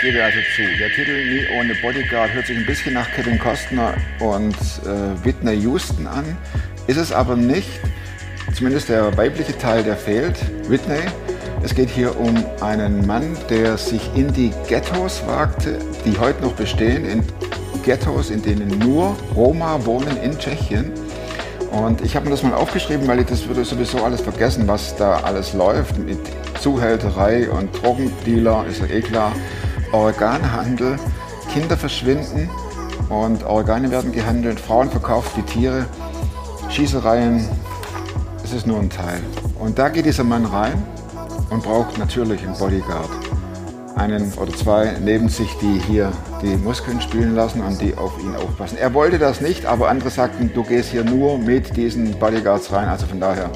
gebe also zu, der Titel Nie ohne Bodyguard hört sich ein bisschen nach Kevin Costner und äh, Whitney Houston an, ist es aber nicht. Zumindest der weibliche Teil, der fehlt, Whitney. Es geht hier um einen Mann, der sich in die Ghettos wagte, die heute noch bestehen, in Ghettos, in denen nur Roma wohnen in Tschechien. Und ich habe mir das mal aufgeschrieben, weil ich das würde sowieso alles vergessen, was da alles läuft mit Zuhälterei und Drogendealer, ist ja eh klar. Organhandel, Kinder verschwinden und Organe werden gehandelt, Frauen verkauft wie Tiere, Schießereien, es ist nur ein Teil. Und da geht dieser Mann rein und braucht natürlich einen Bodyguard einen oder zwei neben sich, die hier die Muskeln spielen lassen und die auf ihn aufpassen. Er wollte das nicht, aber andere sagten, du gehst hier nur mit diesen Bodyguards rein. Also von daher,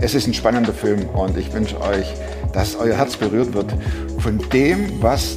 es ist ein spannender Film und ich wünsche euch, dass euer Herz berührt wird von dem, was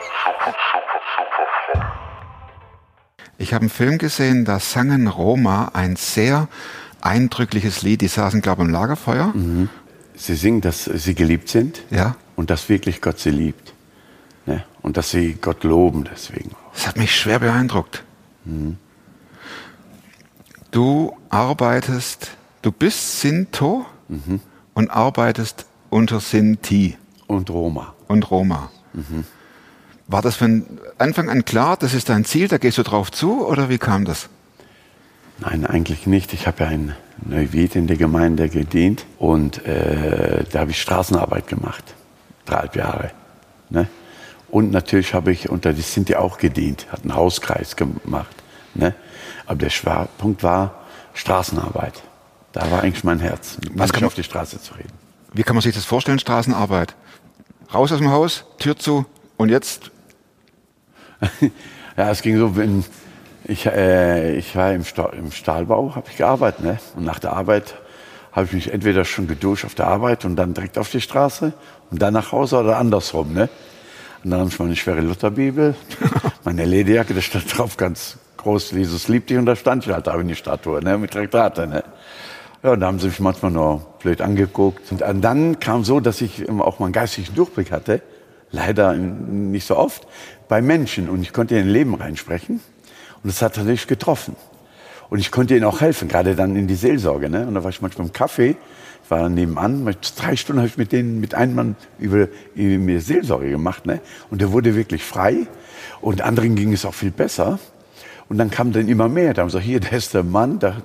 Ich habe einen Film gesehen, da sangen Roma ein sehr eindrückliches Lied. Die saßen, glaube ich, am Lagerfeuer. Sie singen, dass sie geliebt sind Ja. und dass wirklich Gott sie liebt. Ne? Und dass sie Gott loben deswegen. Das hat mich schwer beeindruckt. Du arbeitest, du bist Sinto und arbeitest unter Sinti Und Roma. und Roma. War das von Anfang an klar, das ist dein Ziel, da gehst du drauf zu oder wie kam das? Nein, eigentlich nicht. Ich habe ja in Neuwied in der Gemeinde gedient und äh, da habe ich Straßenarbeit gemacht. Dreieinhalb Jahre. Ne? Und natürlich habe ich unter die Sinti auch gedient, hat einen Hauskreis gemacht. Ne? Aber der Schwerpunkt war Straßenarbeit. Da war eigentlich mein Herz, Was kann man- auf die Straße zu reden. Wie kann man sich das vorstellen, Straßenarbeit? Raus aus dem Haus, Tür zu und jetzt Ja, es ging so, wenn ich, äh, ich war im, Sta im Stahlbau, habe ich gearbeitet. Ne? Und nach der Arbeit habe ich mich entweder schon geduscht auf der Arbeit und dann direkt auf die Straße und dann nach Hause oder andersrum. Ne? Und dann habe ich meine schwere Lutherbibel, meine Lederjacke, da stand drauf ganz groß, Jesus liebt dich und da stand ich halt da in die Statue ne? mit Traktate. Ne? Ja, und da haben sie mich manchmal nur blöd angeguckt. Und dann kam so, dass ich immer auch mal einen geistigen Durchblick hatte. Leider nicht so oft. Bei Menschen. Und ich konnte in ihr Leben reinsprechen. Und das hat natürlich getroffen. Und ich konnte ihnen auch helfen, gerade dann in die Seelsorge. Ne? Und da war ich manchmal im ich war nebenan, mit drei Stunden habe ich mit denen, mit einem Mann über, über mir Seelsorge gemacht. Ne? Und der wurde wirklich frei. Und anderen ging es auch viel besser. Und dann kam dann immer mehr. Da haben sie gesagt, hier, der ist der Mann, der,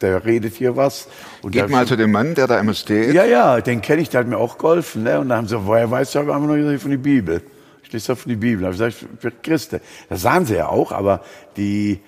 der redet hier was. Und geht mal zu dem Mann, der da immer steht. ja, ja, den kenne ich, der hat mir auch geholfen. Ne? Und dann haben sie gesagt, woher weißt du, haben wir noch von der Bibel. Doch von der Bibel. Da habe ich gesagt, ich bin Christe. Das sahen sie ja auch, aber die,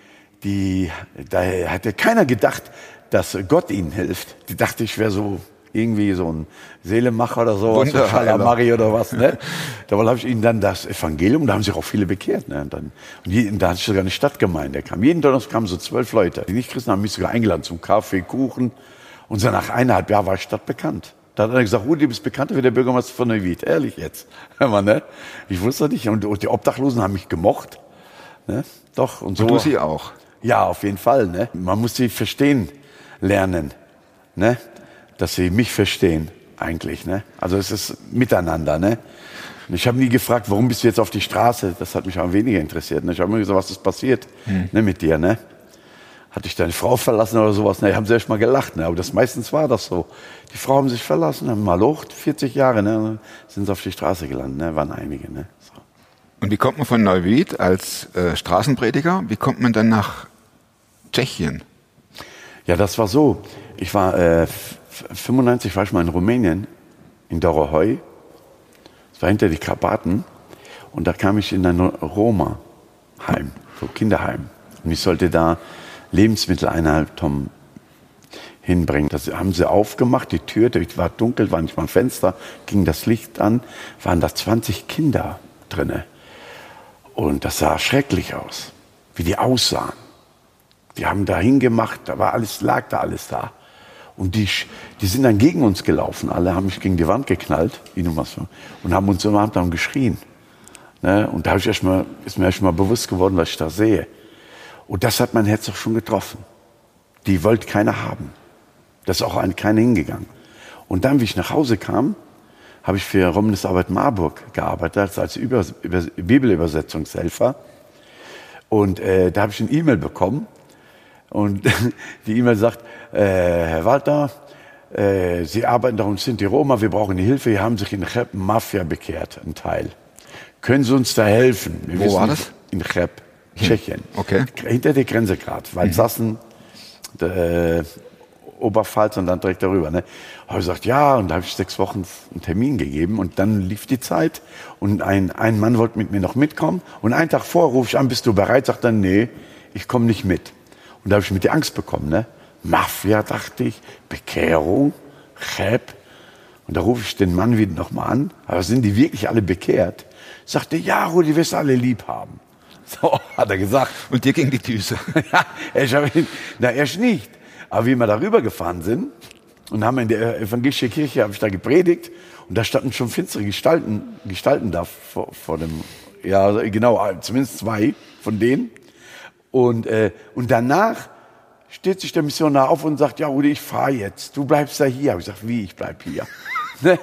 die, da hatte keiner gedacht, dass Gott ihnen hilft. Die dachte, ich wäre so irgendwie so ein Seelemacher oder so, so. Schalamari oder was. Ne? Dabei habe ich ihnen dann das Evangelium, da haben sich auch viele bekehrt. Ne? Und, dann, und je, da hatte ich sogar eine Stadtgemeinde. Da kam, jeden Donnerstag kamen so zwölf Leute. Die Nicht-Christen haben mich sogar eingeladen zum Kaffee, Kuchen. Und so nach eineinhalb Jahren war ich stadtbekannt. Da hat er gesagt, Rudi, du bist bekannter wie der Bürgermeister von Neuwied. Ehrlich jetzt. Hör mal, ne? Ich wusste nicht. Und, die Obdachlosen haben mich gemocht. Ne? Doch. Und so. Und du sie auch. Ja, auf jeden Fall. Ne? Man muss sie verstehen lernen. Ne? Dass sie mich verstehen, eigentlich. Ne? Also es ist miteinander. Ne? Ich habe nie gefragt, warum bist du jetzt auf die Straße? Das hat mich auch weniger interessiert. Ne? Ich habe immer gesagt, was ist passiert ne, mit dir? Ne? Hat dich deine Frau verlassen oder sowas? Ne, haben sie erst mal gelacht. Ne? Aber das meistens war das so. Die Frau haben sich verlassen, haben mal hoch, 40 Jahre, ne? sind sie auf die Straße gelandet. Ne? Waren einige. Ne? So. Und wie kommt man von Neuwied als äh, Straßenprediger, wie kommt man dann nach Tschechien? Ja, das war so. Ich war äh, f- 95 war ich mal in Rumänien, in Dorohoi. Das war hinter die Karpaten. Und da kam ich in ein Roma-Heim, so Kinderheim. Und ich sollte da Lebensmittel eineinhalb Tonnen hinbringen. Das haben sie aufgemacht, die Tür, es war dunkel, war nicht mal ein Fenster, ging das Licht an, waren da 20 Kinder drinne. Und das sah schrecklich aus, wie die aussahen. Die haben da hingemacht, da war alles, lag da alles da. Und die, die sind dann gegen uns gelaufen. Alle haben mich gegen die Wand geknallt, nun was, und haben uns immer dann geschrien. Ne? Und da hab ich erst mal, ist mir erst mal bewusst geworden, was ich da sehe. Und das hat mein Herz doch schon getroffen. Die wollte keiner haben. Da ist auch ein, keiner hingegangen. Und dann, wie ich nach Hause kam, habe ich für Romnes Arbeit Marburg gearbeitet, als Über, Über, Bibelübersetzungshelfer. Und äh, da habe ich eine E-Mail bekommen. Und die E-Mail sagt, äh, Herr Walter, äh, Sie arbeiten da und sind die Roma, wir brauchen die Hilfe. Hier haben sich in Cheb Mafia bekehrt, ein Teil. Können Sie uns da helfen? Wir Wo war das? In Cheb, Tschechien. Okay. Hinter der Grenze gerade, weil Sassen, äh, Oberpfalz und dann direkt darüber. Ne? Habe ich gesagt, ja, und da habe ich sechs Wochen einen Termin gegeben und dann lief die Zeit und ein, ein Mann wollte mit mir noch mitkommen und einen Tag vor rufe ich an, bist du bereit? Sagt er, nee, ich komme nicht mit. Und da habe ich mit die Angst bekommen. Ne? Mafia, dachte ich, Bekehrung, Cheb. Und da rufe ich den Mann wieder nochmal an, aber sind die wirklich alle bekehrt? Sagte, ja, Rudi, wirst alle lieb haben. So, hat er gesagt. Und dir ging die Düse. Ja, ich hab ihn, na, erst nicht. Aber wie wir darüber gefahren sind und haben in der evangelischen Kirche, habe ich da gepredigt und da standen schon finstere Gestalten, Gestalten da vor, vor dem, ja, genau, zumindest zwei von denen. Und, äh, und danach steht sich der Missionar auf und sagt, ja, Rudi, ich fahre jetzt. Du bleibst da hier. Hab ich gesagt, wie, ich bleib hier? Ne?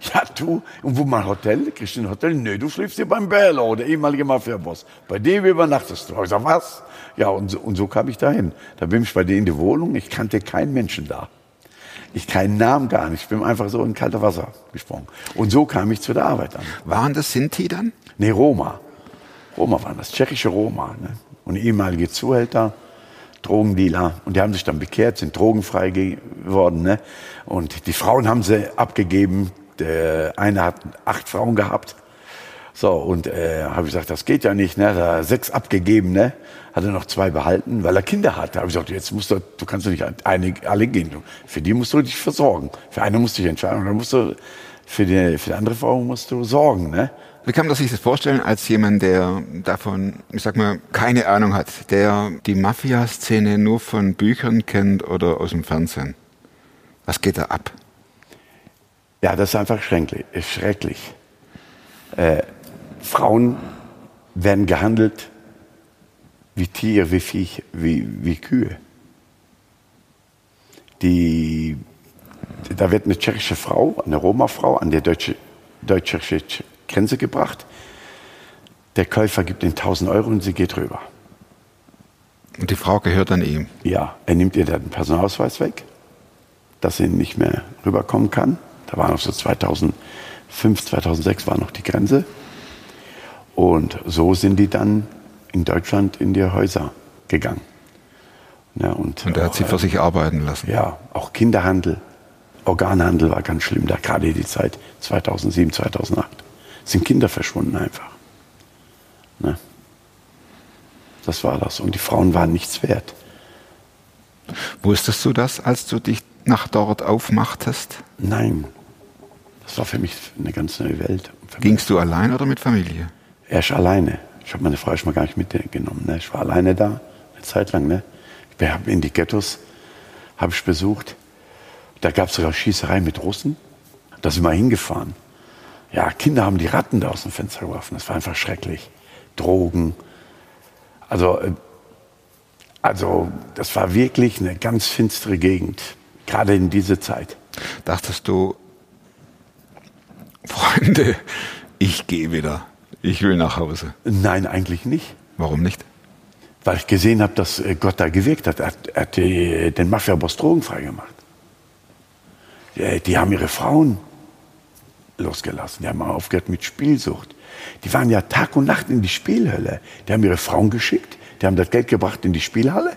Ja, du, und wo mein Hotel? Kriegst du ein Hotel? Nö, du schläfst hier beim Bello, der ehemalige Mafia-Boss. Bei dem übernachtest du. Ich gesagt, was? Ja, und so, und so kam ich dahin. Da bin ich bei denen in die Wohnung, ich kannte keinen Menschen da. Ich keinen Namen gar nicht. Ich bin einfach so in kalte Wasser gesprungen. Und so kam ich zu der Arbeit an. Waren das Sinti dann? Nee, Roma. Roma waren das, tschechische Roma. Ne? Und ehemalige Zuhälter, Drogendealer. Und die haben sich dann bekehrt, sind drogenfrei geworden. Ne? Und die Frauen haben sie abgegeben. Der eine hat acht Frauen gehabt. So, und äh, habe ich gesagt, das geht ja nicht. Ne? Da sechs abgegeben, ne? hat er noch zwei behalten, weil er Kinder hatte. habe ich gesagt, jetzt musst du, du kannst du nicht eine, alle gehen. Für die musst du dich versorgen. Für eine musst du dich entscheiden. Und dann musst du, für die, für die andere Frau musst du sorgen. Ne? Wie kann man sich das vorstellen als jemand, der davon, ich sag mal, keine Ahnung hat, der die Mafia-Szene nur von Büchern kennt oder aus dem Fernsehen? Was geht da ab? Ja, das ist einfach schrecklich. Ist schrecklich. Äh, Frauen werden gehandelt wie Tiere, wie Viech, wie, wie Kühe. Die, da wird eine tschechische Frau, eine Roma-Frau, an der deutsche, deutsch-tschechische Grenze gebracht. Der Käufer gibt ihnen 1000 Euro und sie geht rüber. Und die Frau gehört dann ihm. Ja, er nimmt ihr dann den Personalausweis weg, dass sie nicht mehr rüberkommen kann. Da war noch so 2005, 2006 war noch die Grenze. Und so sind die dann in Deutschland in die Häuser gegangen. Ja, und Und er hat sie für sich arbeiten lassen. ja, auch Kinderhandel, Organhandel war ganz schlimm, da gerade die Zeit 2007, 2008. Sind Kinder verschwunden einfach. Ne? Das war das. Und die Frauen waren nichts wert. Wusstest du das, als du dich nach dort aufmachtest? Nein, das war für mich eine ganz neue Welt. Gingst du allein oder mit Familie? Erst alleine. Ich habe meine Frau schon mal gar nicht mitgenommen. Ne? Ich war alleine da, eine Zeit lang. Ne? Ich habe in die Ghettos habe ich besucht. Da gab es sogar Schießerei mit Russen. Da sind wir hingefahren. Ja, Kinder haben die Ratten da aus dem Fenster geworfen. Das war einfach schrecklich. Drogen. Also, äh, also das war wirklich eine ganz finstere Gegend. Gerade in diese Zeit. Dachtest du, Freunde, ich gehe wieder. Ich will nach Hause. Nein, eigentlich nicht. Warum nicht? Weil ich gesehen habe, dass äh, Gott da gewirkt hat. Er hat, er hat die, den Mafia-Boss drogenfrei gemacht. Die, die haben ihre Frauen losgelassen. Die haben aufgehört mit Spielsucht. Die waren ja Tag und Nacht in die Spielhölle. Die haben ihre Frauen geschickt, die haben das Geld gebracht in die Spielhalle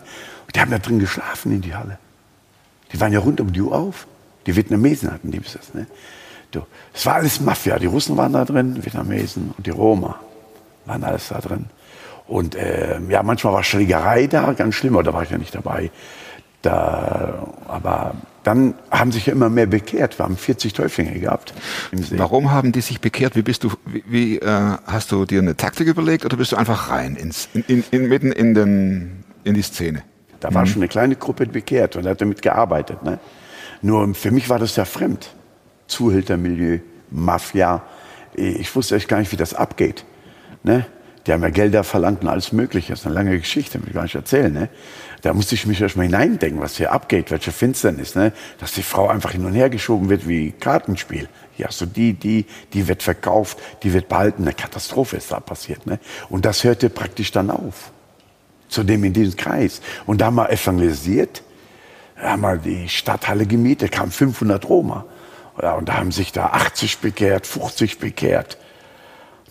und die haben da drin geschlafen in die Halle. Die waren ja rund um die Uhr auf. Die Vietnamesen hatten die das. Ne? Es war alles Mafia. Die Russen waren da drin, Vietnamesen und die Roma waren alles da drin. Und ähm, ja, manchmal war Schlägerei da, ganz schlimm, aber da war ich ja nicht dabei. Da, aber dann haben sich ja immer mehr bekehrt. Wir haben 40 Täuflinge gehabt. Warum haben die sich bekehrt? Wie bist du, wie, wie äh, hast du dir eine Taktik überlegt oder bist du einfach rein ins, in, in, in, mitten in, den, in die Szene? Da war schon eine kleine Gruppe bekehrt und hat damit gearbeitet. Ne? Nur für mich war das ja fremd. Zuhältermilieu, Mafia. Ich wusste echt gar nicht, wie das abgeht. Ne? Die haben ja Gelder verlangt und alles Mögliche. Das ist eine lange Geschichte, will ich gar nicht erzählen. Ne? Da musste ich mich erst mal hineindenken, was hier abgeht, welche Finsternis. Ne? Dass die Frau einfach hin und her geschoben wird wie Kartenspiel. Hier hast du die, die, die wird verkauft, die wird behalten. Eine Katastrophe ist da passiert. Ne? Und das hörte praktisch dann auf. Zudem in diesem Kreis. Und da haben wir evangelisiert, haben wir die Stadthalle gemietet, kamen 500 Roma. Und da haben sich da 80 bekehrt, 50 bekehrt.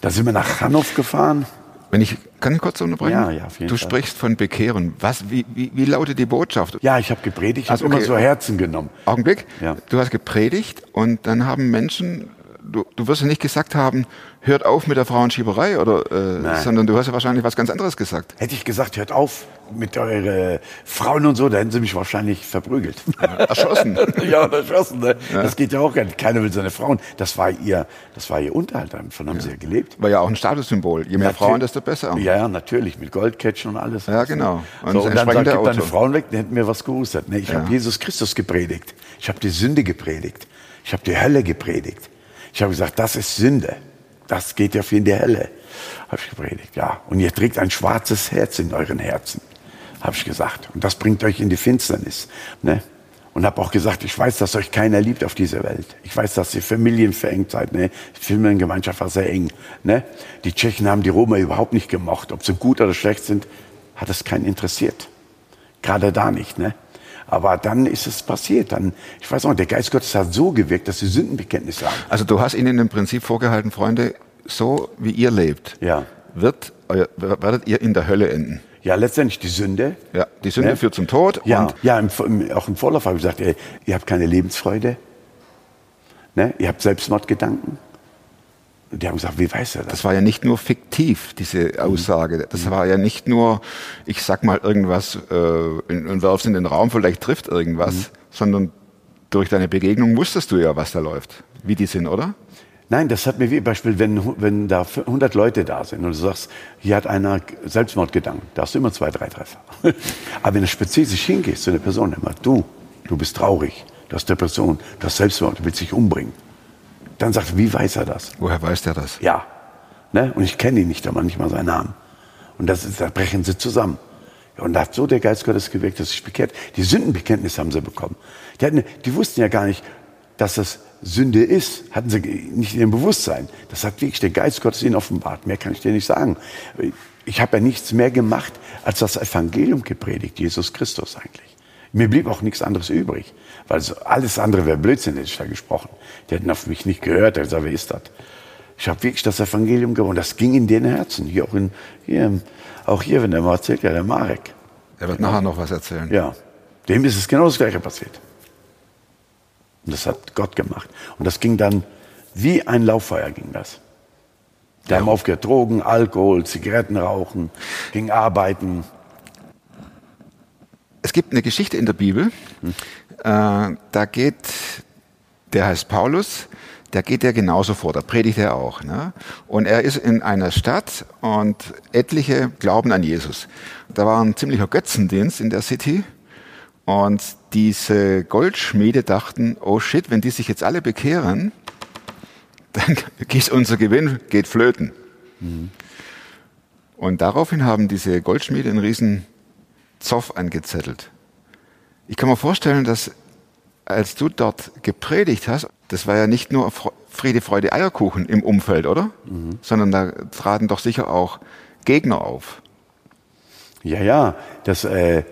Da sind wir nach Hannover gefahren. Wenn ich, kann ich kurz unterbrechen? Ja, ja, auf jeden du Fall. sprichst von Bekehren. Was, wie, wie, wie lautet die Botschaft? Ja, ich habe gepredigt, ich Also, habe okay. immer so Herzen genommen. Augenblick. Ja. Du hast gepredigt und dann haben Menschen, du, du wirst ja nicht gesagt haben, hört auf mit der Frauenschieberei, oder, äh, sondern du hast ja wahrscheinlich was ganz anderes gesagt. Hätte ich gesagt, hört auf mit euren Frauen und so, da hätten sie mich wahrscheinlich verprügelt. Erschossen. ja, erschossen. Ne? Das geht ja auch gar nicht. Keiner will seine Frauen. Das war ihr, das war ihr Unterhalt. Davon haben sie ja gelebt. War ja auch ein Statussymbol. Je mehr Natür- Frauen, desto besser. Ja, ja, natürlich. Mit Goldcatchen und alles. Ja, genau. Und, so, und dann sagt, gib deine. Frauen weg, dann hätten wir was gehustet. Ne? Ich habe Jesus Christus gepredigt. Ich habe die Sünde gepredigt. Ich habe die Hölle gepredigt. Ich habe gesagt, das ist Sünde. Das geht ja für in die Hölle. Habe ich gepredigt, ja. Und ihr trägt ein schwarzes Herz in euren Herzen. Habe ich gesagt. Und das bringt euch in die Finsternis. Ne? Und habe auch gesagt, ich weiß, dass euch keiner liebt auf dieser Welt. Ich weiß, dass ihr familienverengt seid. Ne? Die Familiengemeinschaft war sehr eng. Ne? Die Tschechen haben die Roma überhaupt nicht gemocht. Ob sie gut oder schlecht sind, hat es keinen interessiert. Gerade da nicht. Ne? Aber dann ist es passiert. Dann, ich weiß auch, der Geist Gottes hat so gewirkt, dass sie Sündenbekenntnisse haben. Also du hast ihnen im Prinzip vorgehalten, Freunde, so wie ihr lebt, Ja. wird, euer, werdet ihr in der Hölle enden. Ja, letztendlich die Sünde. Ja, die Sünde Ne? führt zum Tod. Ja, Und ja im, im, auch im Vorlauf habe ich gesagt, ey, ihr habt keine Lebensfreude. Ne? Ihr habt Selbstmordgedanken. Und die haben gesagt, wie weiß er das? das war ja nicht nur fiktiv, diese Aussage. Das war ja nicht nur, ich sag mal irgendwas äh, und werf's in den Raum, vielleicht trifft irgendwas, sondern durch deine Begegnung wusstest du ja, was da läuft, wie die sind, oder? Nein, das hat mir wie Beispiel, wenn, wenn da 100 Leute da sind und du sagst, hier hat einer Selbstmordgedanken, da hast du immer zwei, drei Treffer. Aber wenn du spezifisch hingehst zu einer Person, immer, du, du bist traurig, du hast Depression, du hast Selbstmord, du willst dich umbringen. Dann sagt, wie weiß er das? Woher weiß der das? Ja. Ne? Und ich kenne ihn nicht einmal, nicht mal seinen Namen. Und das ist, da brechen sie zusammen. Und da hat so der Geist Gottes gewirkt, dass sich bekehrt. Die Sündenbekenntnis haben sie bekommen. Die, hatten, die wussten ja gar nicht, dass das Sünde ist. Hatten sie nicht in ihrem Bewusstsein. Das hat wirklich der Geist Gottes ihnen offenbart. Mehr kann ich dir nicht sagen. Ich habe ja nichts mehr gemacht, als das Evangelium gepredigt, Jesus Christus eigentlich. Mir blieb auch nichts anderes übrig. Weil so alles andere wäre Blödsinn, hätte ich da gesprochen. Die hätten auf mich nicht gehört. Er gesagt, wer ist das? Ich habe wirklich das Evangelium gewonnen. Das ging in den Herzen. Hier auch, in, hier, auch hier, wenn der mal erzählt, ja, der Marek. Er wird nachher noch was erzählen. Ja, dem ist es genau das Gleiche passiert. Und das hat Gott gemacht. Und das ging dann wie ein Lauffeuer ging das. Die haben aufgehört, Drogen, Alkohol, Zigaretten rauchen, ging arbeiten. Es gibt eine Geschichte in der Bibel, äh, da geht, der heißt Paulus, da geht er genauso vor, da predigt er auch. Ne? Und er ist in einer Stadt und etliche glauben an Jesus. Da war ein ziemlicher Götzendienst in der City und diese Goldschmiede dachten, oh shit, wenn die sich jetzt alle bekehren, dann geht unser Gewinn geht flöten. Und daraufhin haben diese Goldschmiede einen riesen Zoff angezettelt. Ich kann mir vorstellen, dass als du dort gepredigt hast, das war ja nicht nur Friede, Freude, Eierkuchen im Umfeld, oder? Sondern da traten doch sicher auch Gegner auf. Ja, ja, das, äh,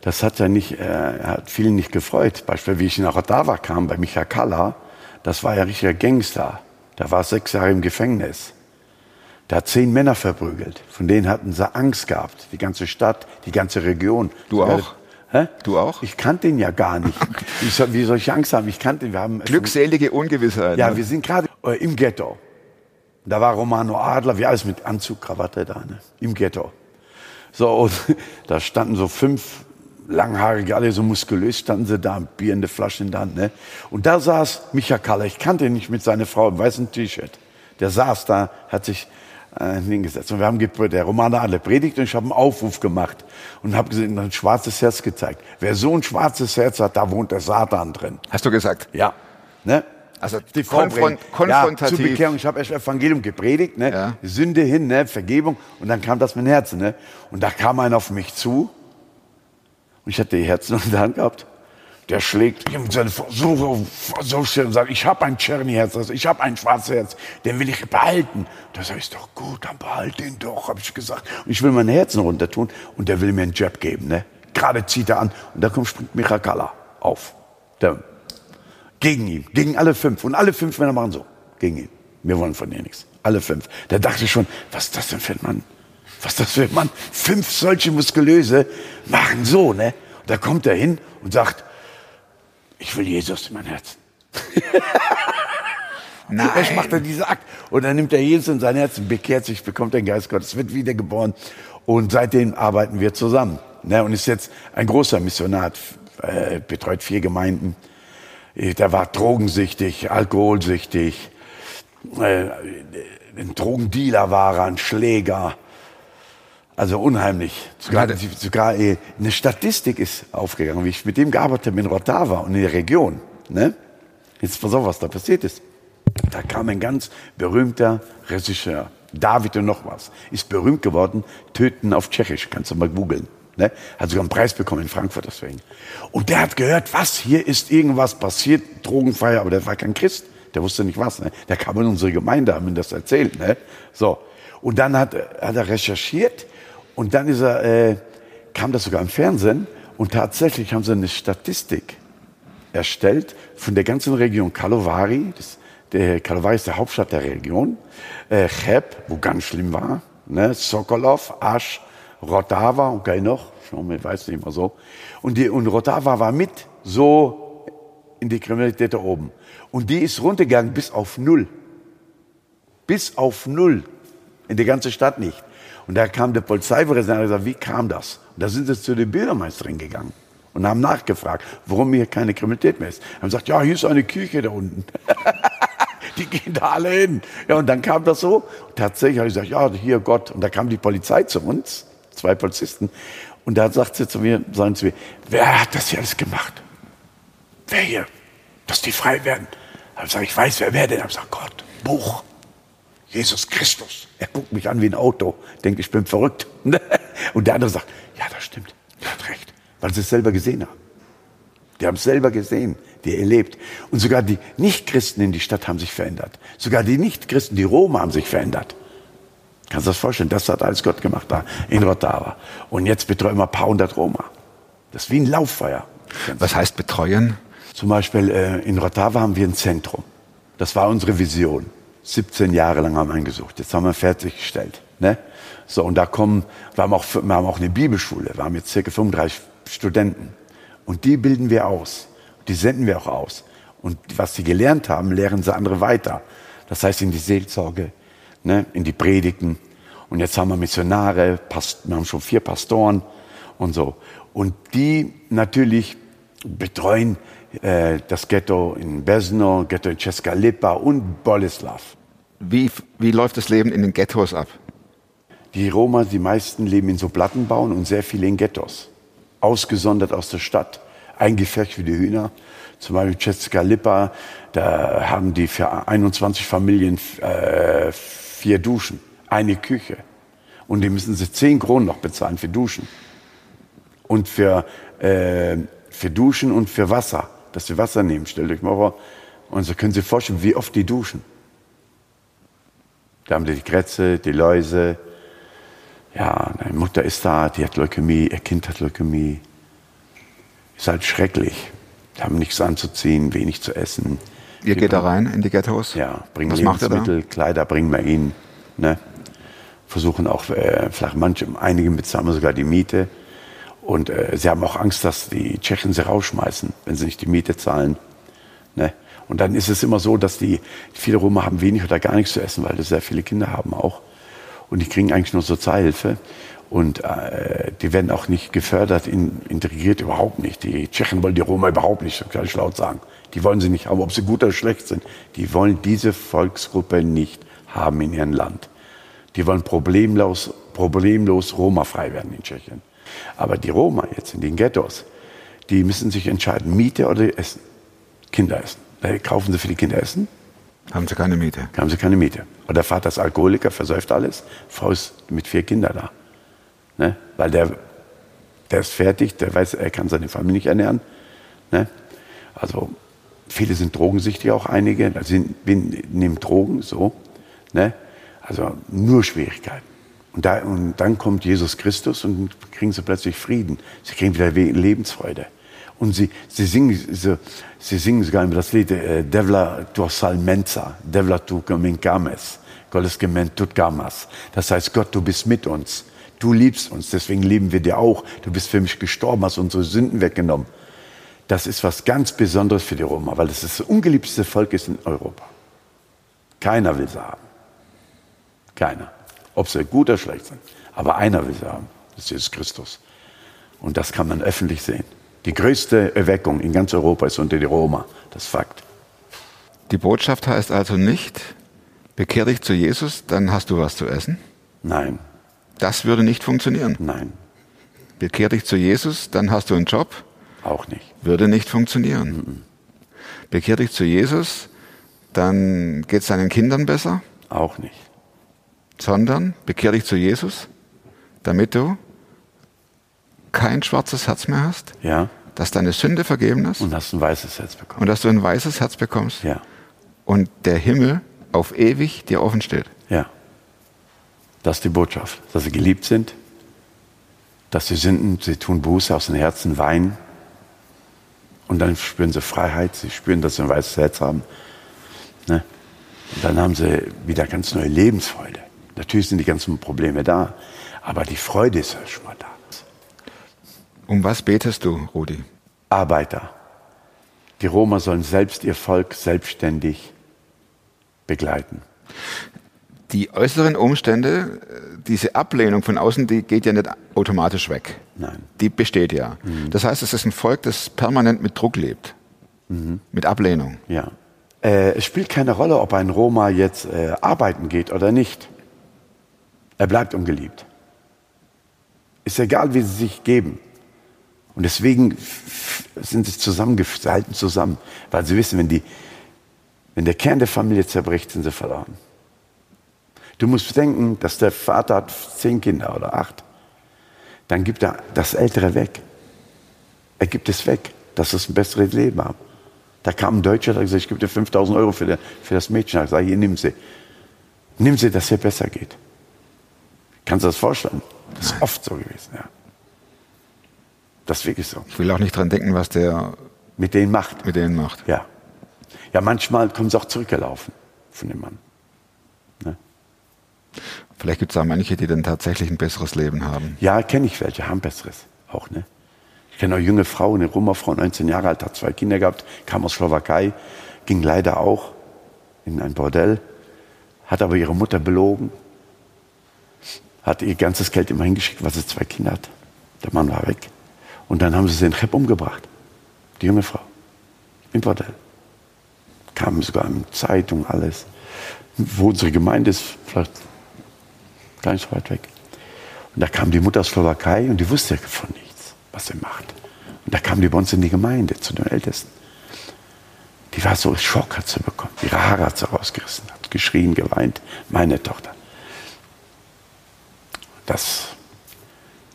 das hat ja nicht, äh, hat vielen nicht gefreut. Beispielsweise, wie ich nach Ottawa kam, bei Micha Kalla, das war ja richtiger Gangster. Der war sechs Jahre im Gefängnis. Der hat zehn Männer verprügelt. Von denen hatten sie Angst gehabt. Die ganze Stadt, die ganze Region. Du auch? Hä? Du auch? Ich kannte ihn ja gar nicht. Wie soll, wie soll ich Angst haben? Ich kannte ihn. Wir haben Glückselige Ungewissheit. ja, ne? wir sind gerade äh, im Ghetto. Da war Romano Adler, wie alles mit Anzug, Krawatte da, ne? im Ghetto. So, und da standen so fünf langhaarige, alle so muskulös, standen sie da, Bier in der Flasche in der Hand. Ne? Und da saß Micha Kaller, ich kannte ihn nicht mit seiner Frau im weißen T-Shirt. Der saß da, hat sich äh, hingesetzt. Und wir haben der Romane alle predigt und ich habe einen Aufruf gemacht und habe gesehen, ein schwarzes Herz gezeigt. Wer so ein schwarzes Herz hat, da wohnt der Satan drin. Hast du gesagt? Ja. Ne? Also Die konfront- bringen. konfrontativ. Ja, zur Bekehrung. Ich habe erst Evangelium gepredigt, ne? Ja. Sünde hin, ne? Vergebung. Und dann kam das mit dem Herzen. Ne? Und da kam einer auf mich zu. Und ich hatte die Herzen in der Hand gehabt. Der schlägt seine Frau so, schnell und sagt, ich habe ein Czerny-Herz, also ich habe ein schwarzes Herz, den will ich behalten. Da sag ich, doch gut, dann behalt den doch, habe ich gesagt. Und ich will mein Herzen runter tun und der will mir einen Jab geben. Ne? Gerade zieht er an und da kommt, springt Michakala auf. Der, gegen ihn, gegen alle fünf. Und alle fünf Männer machen so, gegen ihn. Wir wollen von dir nichts. Alle fünf. Da dachte ich schon, was ist das denn für ein Mann? Was ist das für ein Mann? Fünf solche Muskulöse machen so, ne? Und da kommt er hin und sagt, ich will Jesus in mein Herzen. Nein. Vielleicht macht er diesen Akt. Und dann nimmt er Jesus in sein Herzen, bekehrt sich, bekommt den Geist Gottes, wird wiedergeboren. Und seitdem arbeiten wir zusammen. Ne? Und ist jetzt ein großer Missionar, äh, betreut vier Gemeinden. Äh, Der war drogensüchtig, alkoholsüchtig, äh, ein Drogendealer war er, ein Schläger. Also unheimlich. Sogar, Ja, sogar äh, eine Statistik ist aufgegangen, wie ich mit dem gearbeitet habe in Rotava und in der Region. Ne? Jetzt pass auf, was da passiert ist. Da kam ein ganz berühmter Regisseur, David und noch was, ist berühmt geworden, Töten auf Tschechisch, kannst du mal googeln. Ne? Hat sogar einen Preis bekommen in Frankfurt deswegen. Und der hat gehört, was, hier ist irgendwas passiert, Drogenfeier, aber der war kein Christ, der wusste nicht was. Ne? Der kam in unsere Gemeinde, haben ihm das erzählt. Ne? So. Und dann hat, hat er recherchiert und dann ist er, äh, kam das sogar im Fernsehen und tatsächlich haben sie eine Statistik erstellt von der ganzen Region Kalovari. Das, der Kalovari ist der Hauptstadt der Region. Äh, Cheb, wo ganz schlimm war. Ne? Sokolov, Asch, Rotava, okay noch, ich weiß nicht mehr so. Und, die, und Rotava war mit so in die Kriminalität da oben. Und die ist runtergegangen bis auf Null. Bis auf Null. In der ganzen Stadt nicht. Und da kam der Polizeipräsident und hat gesagt, wie kam das? Und da sind sie zu der Bürgermeisterin gegangen und haben nachgefragt, warum hier keine Kriminalität mehr ist. Haben gesagt, ja, hier ist eine Kirche da unten. die gehen da alle hin. Ja, und dann kam das so. Tatsächlich habe ich gesagt, ja, hier Gott. Und da kam die Polizei zu uns, zwei Polizisten. Und da sagt sie zu mir, sagen zu mir, wer hat das hier alles gemacht? Wer hier? Dass die frei werden. Da habe ich gesagt, ich weiß, wer wer denn? Da habe ich gesagt, Gott, Buch. Jesus Christus. Er guckt mich an wie ein Auto, denkt, ich bin verrückt. Und der andere sagt, ja, das stimmt, er hat recht, weil sie es selber gesehen haben. Die haben es selber gesehen, die erlebt. Und sogar die Nichtchristen in die Stadt haben sich verändert. Sogar die Nichtchristen, die Roma haben sich verändert. Kannst du das vorstellen? Das hat alles Gott gemacht da in Rotava. Und jetzt betreuen wir ein paar hundert Roma. Das ist wie ein Lauffeuer. Was heißt betreuen? Zum Beispiel äh, in Rotava haben wir ein Zentrum. Das war unsere Vision. 17 Jahre lang haben wir eingesucht. Jetzt haben wir fertiggestellt. Ne? So, und da kommen, wir haben, auch, wir haben auch eine Bibelschule. Wir haben jetzt circa 35 Studenten. Und die bilden wir aus. Die senden wir auch aus. Und was sie gelernt haben, lehren sie andere weiter. Das heißt in die Seelsorge, ne? in die Predigten. Und jetzt haben wir Missionare, Past wir haben schon vier Pastoren und so. Und die natürlich betreuen äh, das Ghetto in Besno, Ghetto in Česká Lipa und Boleslav. Wie, wie läuft das Leben in den Ghettos ab? Die Roma, die meisten leben in so Plattenbauen und sehr viele in Ghettos. Ausgesondert aus der Stadt, eingefärbt wie die Hühner. Zum Beispiel Česká Lipa, da haben die für 21 Familien äh, vier Duschen, eine Küche. Und die müssen sie 10 Kronen noch bezahlen für Duschen. Und für, äh, für Duschen und für Wasser, dass sie Wasser nehmen. Stellt euch mal vor. Und so können Sie sich vorstellen, wie oft die duschen. Da haben die die Krätze, die Läuse. Ja, meine Mutter ist da, die hat Leukämie, ihr Kind hat Leukämie. Ist halt schrecklich. Die haben nichts anzuziehen, wenig zu essen. Ihr Die geht da rein in die Ghettos? ja, bringen Was? Lebensmittel, Kleider bringen wir ihnen. Ne? Versuchen auch, äh, vielleicht manche, einige bezahlen wir sogar die Miete. Und äh, sie haben auch Angst, dass die Tschechen sie rausschmeißen, wenn sie nicht die Miete zahlen. Ne? Und dann ist es immer so, dass die, viele Roma haben wenig oder gar nichts zu essen, weil sehr viele Kinder haben auch. Und die kriegen eigentlich nur Sozialhilfe. Und äh, die werden auch nicht gefördert, in, integriert überhaupt nicht. Die Tschechen wollen die Roma überhaupt nicht, das kann ich laut sagen. Die wollen sie nicht haben, ob sie gut oder schlecht sind. Die wollen diese Volksgruppe nicht haben in ihrem Land. Die wollen problemlos, problemlos Roma-frei werden in Tschechien. Aber die Roma jetzt in den Ghettos, die müssen sich entscheiden, Miete oder Essen. Kinder essen. Da kaufen sie für die Kinder Essen, Haben sie keine Miete. haben sie keine Miete. Und der Vater ist Alkoholiker, versäuft alles. Frau ist mit vier Kindern da. Ne? Weil der, der ist fertig, der weiß, er kann seine Familie nicht ernähren. Ne? Also viele sind drogensüchtig, auch einige. Wen- nehmen Drogen, so. Ne? Also nur Schwierigkeiten. Und, da, und dann kommt Jesus Christus und kriegen sie plötzlich Frieden. Sie kriegen wieder Lebensfreude. Und sie, sie, singen, so, sie singen sogar das Lied äh, Devla tu salmenza, Devla tu minkames, Gottes gemeint tut gamas. Das heißt, Gott, du bist mit uns. Du liebst uns, deswegen lieben wir dir auch. Du bist für mich gestorben, hast unsere Sünden weggenommen. Das ist was ganz Besonderes für die Roma, weil es das ungeliebteste Volk ist in Europa. Keiner will sie haben. Keiner. Ob sie gut oder schlecht sind. Aber einer will sie haben. Das ist Jesus Christus. Und das kann man öffentlich sehen. Die größte Erweckung in ganz Europa ist unter die Roma. Das ist Fakt. Die Botschaft heißt also nicht, bekehr dich zu Jesus, dann hast du was zu essen. Nein, Das würde nicht funktionieren. nein, Bekehr dich zu Jesus, dann hast du einen Job. auch nicht. Würde nicht funktionieren. Bekehr dich zu Jesus, dann geht es deinen Kindern besser, Auch nicht. Sondern bekehr dich zu Jesus, damit du kein schwarzes Herz mehr hast, Ja? dass deine Sünde vergeben ist Und hast ein weißes Herz bekommen. und dass du ein weißes Herz bekommst Ja, und der Himmel auf ewig dir offen steht. ja. Das ist die Botschaft. Dass sie geliebt sind, dass sie Sünden, sie tun Buße aus dem Herzen, weinen. Und dann spüren sie Freiheit, sie spüren, dass sie ein weißes Herz haben. Ne? Und dann haben sie wieder ganz neue Lebensfreude. Natürlich sind die ganzen Probleme da, aber die Freude ist ja schon mal da. Um was betest du, Rudi? Arbeiter. Die Roma sollen selbst ihr Volk selbstständig begleiten. Die äußeren Umstände, äh, diese Ablehnung von außen, die geht ja nicht automatisch weg. Nein. Die besteht ja. Das heißt, es ist ein Volk, das permanent mit Druck lebt. Mit Ablehnung. Ja. Äh, es spielt keine Rolle, ob ein Roma jetzt äh, arbeiten geht oder nicht. Er bleibt ungeliebt. Ist egal, wie sie sich geben. Und deswegen sind sie zusammengehalten zusammen, weil sie wissen, wenn, die, wenn der Kern der Familie zerbricht, sind sie verloren. Du musst denken, dass der Vater hat zehn Kinder oder acht. Dann gibt er das Ältere weg. Er gibt es weg, dass es ein besseres Leben haben. Da kam ein Deutscher, der hat gesagt, ich gebe dir 5000 Euro für, der, für das Mädchen. Ich sage, hier, nimm sie. Nimm sie, dass es ihr besser geht. Kannst du das vorstellen? Das ist oft so gewesen, ja. Das ist wirklich so. Ich will auch nicht dran denken, was der Mit denen macht. mit denen macht. Ja. Ja, manchmal kommen sie auch zurückgelaufen von dem Mann. Vielleicht gibt es auch manche, die dann tatsächlich ein besseres Leben haben. Ja, kenne ich welche, haben Besseres. Auch, ne? Ich kenne auch junge Frau, eine Roma-Frau, 19 Jahre alt, hat zwei Kinder gehabt, kam aus Slowakei, ging leider auch in ein Bordell, hat aber ihre Mutter belogen, hat ihr ganzes Geld immer hingeschickt, weil sie zwei Kinder hat. Der Mann war weg. Und dann haben sie in Cheb umgebracht. Die junge Frau. Im Bordell. Kam sogar in Zeitung, alles. Wo unsere Gemeinde ist, vielleicht gar nicht so weit weg. Und da kam die Mutter aus Slowakei und die wusste von nichts, was sie macht. Und da kam die bei uns in die Gemeinde zu den Ältesten. Die war so Schock, hat sie bekommen. Ihre Haare hat sie rausgerissen, hat geschrien, geweint. Meine Tochter. Das,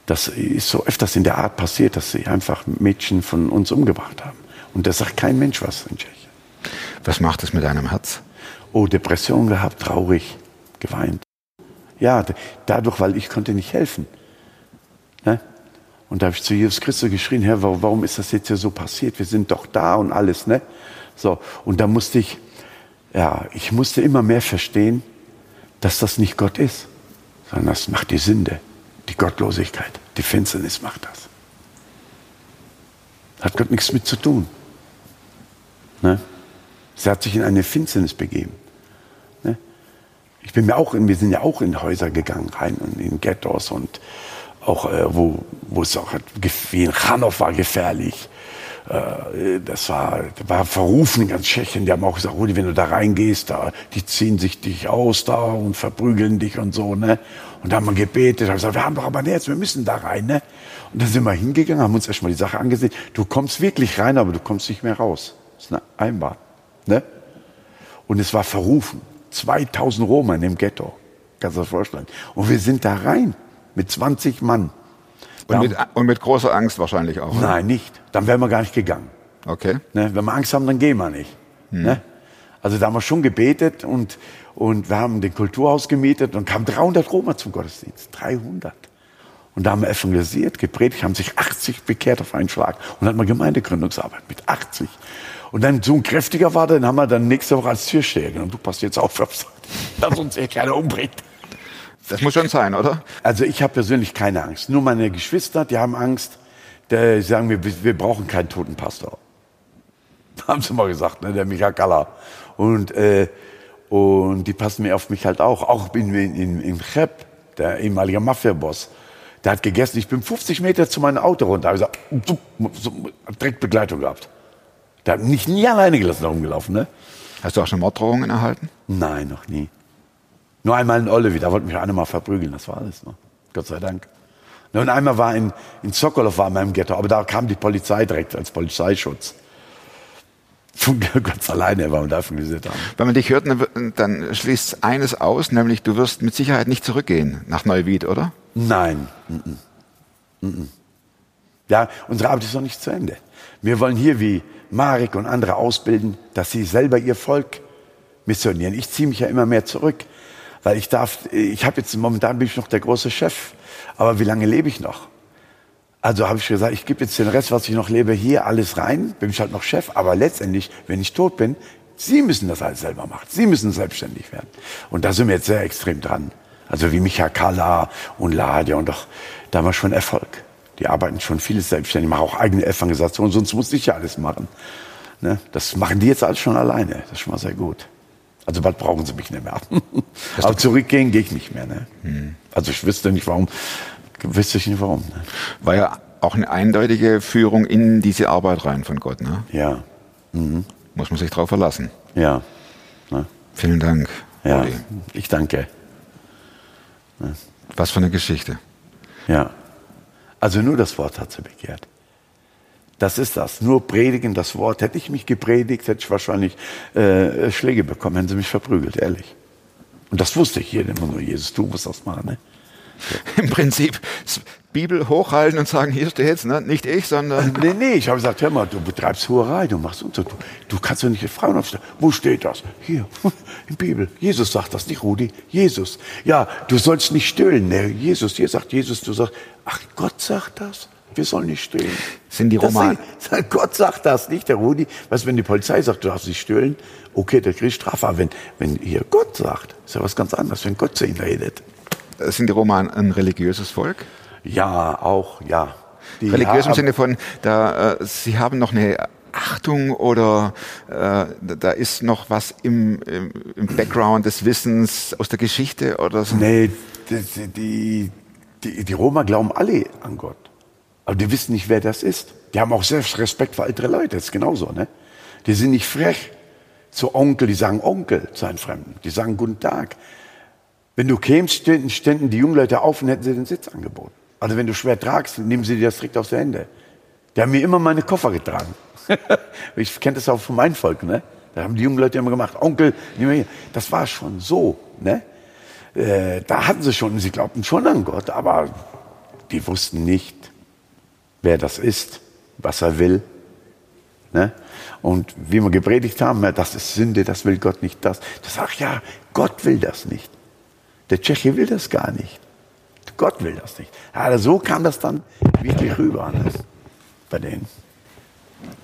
das ist so öfters in der Art passiert, dass sie einfach Mädchen von uns umgebracht haben. Und da sagt kein Mensch was in Tschechien. Was macht es mit deinem Herz? Oh, Depression gehabt, traurig, geweint. Ja, dadurch, weil ich konnte nicht helfen. Ne? Und da habe ich zu Jesus Christus geschrien, Herr, wa- warum ist das jetzt hier so passiert? Wir sind doch da und alles, ne? So, und da musste ich, ja, ich musste immer mehr verstehen, dass das nicht Gott ist, sondern das macht die Sünde, die Gottlosigkeit, die Finsternis macht das. Hat Gott nichts mit zu tun. Ne? Sie hat sich in eine Finsternis begeben. Ne? Ich bin mir auch in, wir sind ja auch in Häuser gegangen, rein und in Ghettos und auch, äh, wo, wo es auch, wie in Hanov war gefährlich. Äh, das war, war verrufen in ganz Tschechien. Die haben auch gesagt, Rudi, wenn du da reingehst, da, die ziehen sich dich aus da und verprügeln dich und so, ne? Und da haben wir gebetet, haben gesagt, wir haben doch aber Herz, wir müssen da rein, ne? Und dann sind wir hingegangen, haben uns erstmal die Sache angesehen. Du kommst wirklich rein, aber du kommst nicht mehr raus. Das ist eine Einbahn, ne? Und es war verrufen. 2000 Roma in dem Ghetto. Kannst du das vorstellen? Und wir sind da rein mit 20 Mann. Und mit, und mit großer Angst wahrscheinlich auch. oder? Nein, nicht. Dann wären wir gar nicht gegangen. Okay. Ne? Wenn wir Angst haben, dann gehen wir nicht. Ne? Also da haben wir schon gebetet und, und wir haben den Kulturhaus gemietet und kamen 300 Roma zum Gottesdienst. 300. Und da haben wir evangelisiert, gepredigt, haben sich 80 bekehrt auf einen Schlag. Und dann hatten wir Gemeindegründungsarbeit mit 80. Und dann so ein kräftiger war, den haben wir dann nächste Woche als Türsteher genommen. Du passt jetzt auf, dass uns hier keiner umbringt. Das muss schon sein, oder? Also ich habe persönlich keine Angst. Nur meine Geschwister, die haben Angst. Die sagen mir, wir, wir brauchen keinen toten Pastor. Haben sie mal gesagt, ne, der Michael Galler. Und, äh, und die passen mir auf mich halt auch. Auch in, in, in Cheb, der ehemalige Mafia-Boss. Der hat gegessen. Ich bin 50 Meter zu meinem Auto runter. Hab gesagt, direkt Begleitung gehabt. Der hat mich nie alleine gelassen, da rumgelaufen. Ne? Hast du auch schon Morddrohungen erhalten? Nein, noch nie. Nur einmal in Ollewi, da wollte mich einer mal verprügeln, das war alles. Ne? Gott sei Dank. Und einmal war in, in Sokolov war in meinem Ghetto, aber da kam die Polizei direkt als Polizeischutz. Von ganz alleine, weil wir da organisiert haben. Wenn man dich hört, dann- schließt eines aus, nämlich du wirst mit Sicherheit nicht zurückgehen nach Neuwied, oder? Nein. Mhm. Mhm. Ja, unsere Arbeit ist noch nicht zu Ende. Wir wollen hier wie Marek und andere ausbilden, dass sie selber ihr Volk missionieren. Ich ziehe mich ja immer mehr zurück, weil ich darf, ich habe jetzt momentan bin ich noch der große Chef, aber wie lange lebe ich noch? Also habe ich gesagt, ich gebe jetzt den Rest, was ich noch lebe, hier alles rein, bin ich halt noch Chef, aber letztendlich, wenn ich tot bin, Sie müssen das alles selber machen. Sie müssen selbstständig werden. Und da sind wir jetzt sehr extrem dran. Also wie Micha Kalla und Ladia und doch, da haben wir schon Erfolg. Die arbeiten schon vieles selbstständig, machen auch eigene Evangelisation, sonst muss ich ja alles machen. Ne? Das machen die jetzt alles schon alleine. Das ist schon mal sehr gut. Also bald brauchen sie mich nicht mehr. Aber zurückgehen gehe ich nicht mehr. Ne? Also ich wüsste nicht warum. Wüsste ich nicht warum. Ne? War ja auch eine eindeutige Führung in diese Arbeit rein von Gott, ne? Ja, Muss man sich drauf verlassen. ja, ne? Vielen Dank. ja. Rudi. Ich danke. Was für eine Geschichte. Ja. Also nur das Wort hat sie begehrt. Das ist das. Nur predigen das Wort. Hätte ich mich gepredigt, hätte ich wahrscheinlich äh, Schläge bekommen, hätten sie mich verprügelt, ehrlich. Und das wusste ich hier immer nur. Jesus, du musst das machen. Ne? Im Prinzip Bibel hochhalten und sagen, hier steht's, ne? nicht ich, sondern Nee, nee, ich habe gesagt, hör mal, du betreibst Huerei, du machst und so. Du, du kannst doch nicht die Frauen aufstellen. Wo steht das? Hier, in der Bibel. Jesus sagt das, nicht Rudi. Jesus. Ja, du sollst nicht stöhlen. Nee, Jesus, hier sagt Jesus, du sagst, ach, Gott sagt das? Wir sollen nicht stöhlen. Sind die Das Roman- sagt- Gott sagt das, nicht der Rudi. Du, wenn die Polizei sagt, du darfst nicht stöhlen, okay, der kriegt Strafe. Aber wenn, wenn hier Gott sagt, ist ja was ganz anderes, wenn Gott zu ihnen redet. sind die Roma ein religiöses Volk? Ja, auch, ja. Die Religiös im Sinne von, da, äh, sie haben noch eine Achtung oder äh, da- da ist noch was im, im, im Background des Wissens aus der Geschichte oder so. Nee, die, die, die, die Roma glauben alle an Gott. Aber die wissen nicht, wer das ist. Die haben auch selbst Respekt für ältere Leute, das ist genauso. Ne? Die sind nicht frech zu Onkel, die sagen Onkel zu einem Fremden. Die sagen Guten Tag. Wenn du kämst, ständen, die jungen Leute auf und hätten sie den Sitz angeboten. Also wenn du schwer tragst, nehmen sie dir das direkt aus der Hände. Die haben mir immer meine Koffer getragen. ich kenne das auch von meinem Volk. Ne? Da haben die jungen Leute immer gemacht, Onkel, nimm mal hier. Das war schon so. Ne? Äh, da hatten sie schon, sie glaubten schon an Gott, aber die wussten nicht, wer das ist, was er will. Ne? Und wie wir gepredigt haben, das ist Sünde, das will Gott nicht, das. Das sagt, ja, Gott will das nicht. Der Tscheche will das gar nicht. Gott will das nicht. Ja, so kam das dann wirklich rüber ne? bei denen.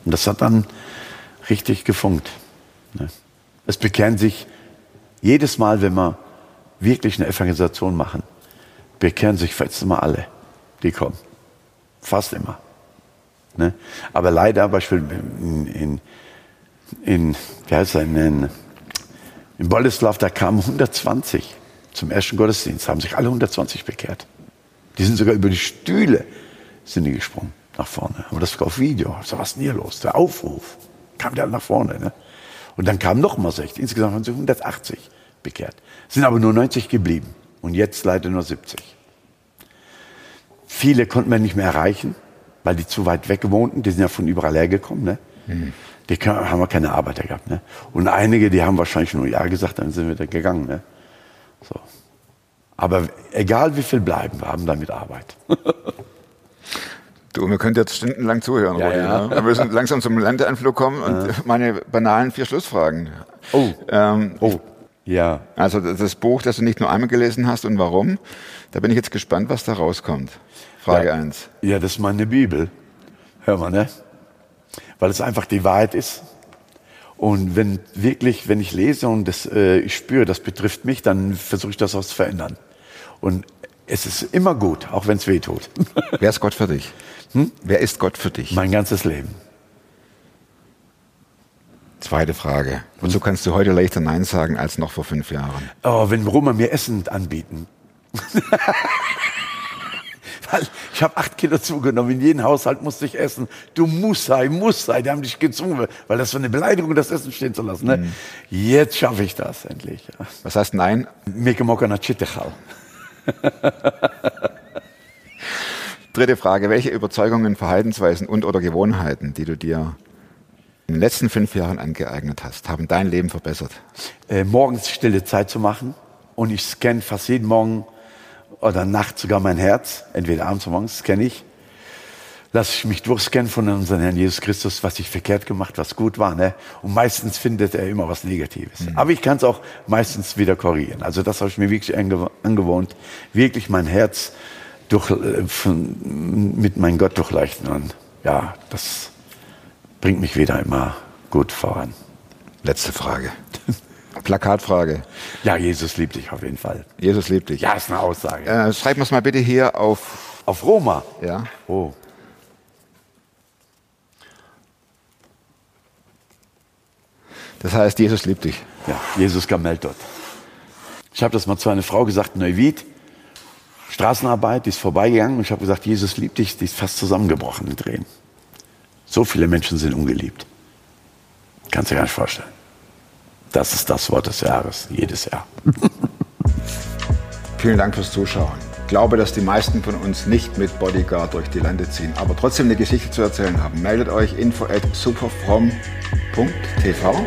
Und das hat dann richtig gefunkt. Ne? Es bekehren sich jedes Mal, wenn wir wirklich eine Evangelisation machen, bekehren sich fast immer alle, die kommen. Fast immer. Ne? Aber leider, Beispiel in, in, in, wie heißt das, in, in Boleslav, da kamen 120 zum ersten Gottesdienst, haben sich alle 120 bekehrt. Die sind sogar über die Stühle sind die gesprungen. nach vorne. Aber das war auf Video. Sag, was ist denn hier los? Der Aufruf. Kam der nach vorne. Ne? Und dann kamen noch mal 60. Insgesamt haben sie 180 bekehrt. Sind aber nur 90 geblieben. Und jetzt leider nur 70. Viele konnten wir nicht mehr erreichen, weil die zu weit weg wohnten. Die sind ja von überall hergekommen. Ne? Die können- haben wir keine Arbeiter gehabt. Ne? Und einige, die haben wahrscheinlich nur Ja gesagt, dann sind wir da gegangen. Ne? So. Aber egal wie viel bleiben, wir haben damit Arbeit. Du, wir können jetzt stundenlang zuhören, Ja, Rudi. ja. Ne? Wir müssen langsam zum Landeanflug kommen und meine banalen vier Schlussfragen. Oh. Ähm, Oh. Ja. Also das Buch, das du nicht nur einmal gelesen hast und warum, da bin ich jetzt gespannt, was da rauskommt. Frage Ja. 1. Ja, das ist meine Bibel. Hör mal, ne? Weil es einfach die Wahrheit ist. Und wenn wirklich, wenn ich lese und das, äh, ich spüre, das betrifft mich, dann versuche ich das auch zu verändern. Und es ist immer gut, auch wenn es weh tut. Wer ist Gott für dich? Wer ist Gott für dich? mein ganzes Leben. Zweite Frage. Wozu kannst du heute leichter Nein sagen als noch vor fünf Jahren? Oh, wenn Roma mir Essen anbieten. Weil ich habe acht Kilo zugenommen. In jedem Haushalt musste ich essen. Du musst sein, musst sein. Die haben dich gezwungen, weil das war eine Beleidigung, das Essen stehen zu lassen. Ne? Jetzt schaffe ich das endlich. Was heißt Nein? Meke moka na. Dritte Frage. Welche Überzeugungen, Verhaltensweisen und oder Gewohnheiten, die du dir in den letzten fünf Jahren angeeignet hast, haben dein Leben verbessert? Äh, morgens stille Zeit zu machen. Und ich scanne fast jeden Morgen oder Nacht sogar mein Herz. Entweder abends oder morgens scanne ich. Lasse ich mich durchscannen von unserem Herrn Jesus Christus, was ich verkehrt gemacht, was gut war. Ne? Und meistens findet er immer was Negatives. Aber ich kann es auch meistens wieder korrigieren. Also das habe ich mir wirklich angew angewohnt. Wirklich mein Herz durch, äh, von, mit meinem Gott durchleuchten. Und ja, das bringt mich wieder immer gut voran. Letzte Frage. Plakatfrage. Ja, Jesus liebt dich auf jeden Fall. Jesus liebt dich. Ja, ist eine Aussage. Äh, schreib mir's mal bitte hier auf. Auf Roma. Ja. Oh. Das heißt, Jesus liebt dich. Ja, Jesus Gamel dort. Ich habe das mal zu einer Frau gesagt, Neuwied, Straßenarbeit, die ist vorbeigegangen und ich habe gesagt, Jesus liebt dich, die ist fast zusammengebrochen in Tränen. So viele Menschen sind ungeliebt. Kannst du dir gar nicht vorstellen. Das ist das Wort des Jahres, jedes Jahr. Vielen Dank fürs Zuschauen. Ich glaube, dass die meisten von uns nicht mit Bodyguard durch die Lande ziehen, aber trotzdem eine Geschichte zu erzählen haben. Meldet euch info at superfrom.tv.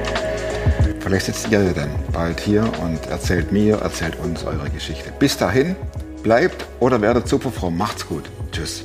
Vielleicht sitzt ihr dann bald hier und erzählt mir, erzählt uns eure Geschichte. Bis dahin, bleibt oder werdet superfromm. Macht's gut. Tschüss.